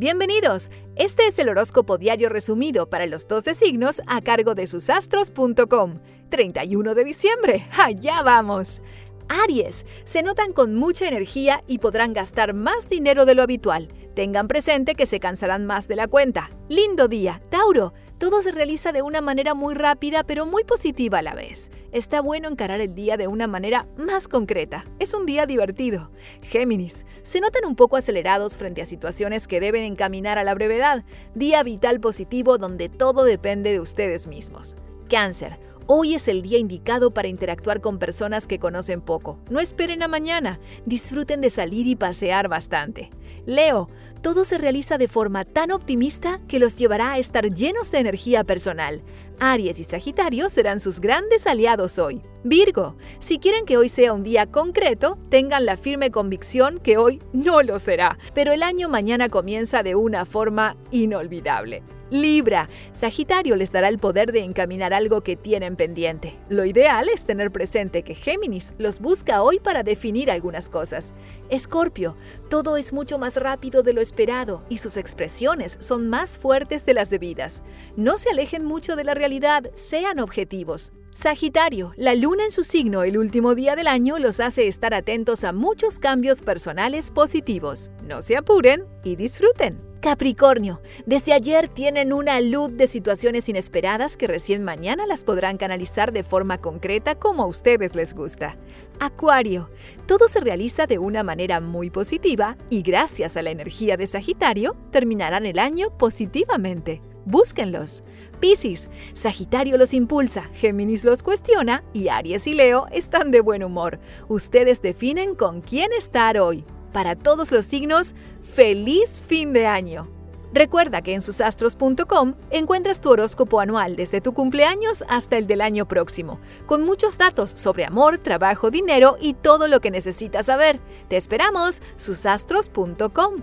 Bienvenidos. Este es el horóscopo diario resumido para los 12 signos a cargo de susastros.com. 31 de diciembre. Allá vamos. Aries, se notan con mucha energía y podrán gastar más dinero de lo habitual. Tengan presente que se cansarán más de la cuenta. Lindo día. Tauro, todo se realiza de una manera muy rápida pero muy positiva a la vez. Está bueno encarar el día de una manera más concreta. Es un día divertido. Géminis, se notan un poco acelerados frente a situaciones que deben encaminar a la brevedad. Día vital positivo donde todo depende de ustedes mismos. Cáncer, Hoy es el día indicado para interactuar con personas que conocen poco. No esperen a mañana. Disfruten de salir y pasear bastante. Leo, todo se realiza de forma tan optimista que los llevará a estar llenos de energía personal. Aries y Sagitario serán sus grandes aliados hoy. Virgo, si quieren que hoy sea un día concreto, tengan la firme convicción que hoy no lo será, pero el año mañana comienza de una forma inolvidable. Libra, Sagitario les dará el poder de encaminar algo que tienen pendiente. Lo ideal es tener presente que Géminis los busca hoy para definir algunas cosas. Escorpio, todo es mucho más rápido de lo esperado y sus expresiones son más fuertes de las debidas. No se alejen mucho de la realidad, sean objetivos. Sagitario, la luna en su signo el último día del año los hace estar atentos a muchos cambios personales positivos. No se apuren y disfruten. Capricornio, desde ayer tienen una luz de situaciones inesperadas que recién mañana las podrán canalizar de forma concreta como a ustedes les gusta. Acuario, todo se realiza de una manera muy positiva y gracias a la energía de Sagitario terminarán el año positivamente. Búsquenlos. Piscis, Sagitario los impulsa, Géminis los cuestiona y Aries y Leo están de buen humor. Ustedes definen con quién estar hoy. Para todos los signos, feliz fin de año. Recuerda que en susastros.com encuentras tu horóscopo anual desde tu cumpleaños hasta el del año próximo, con muchos datos sobre amor, trabajo, dinero y todo lo que necesitas saber. Te esperamos, susastros.com.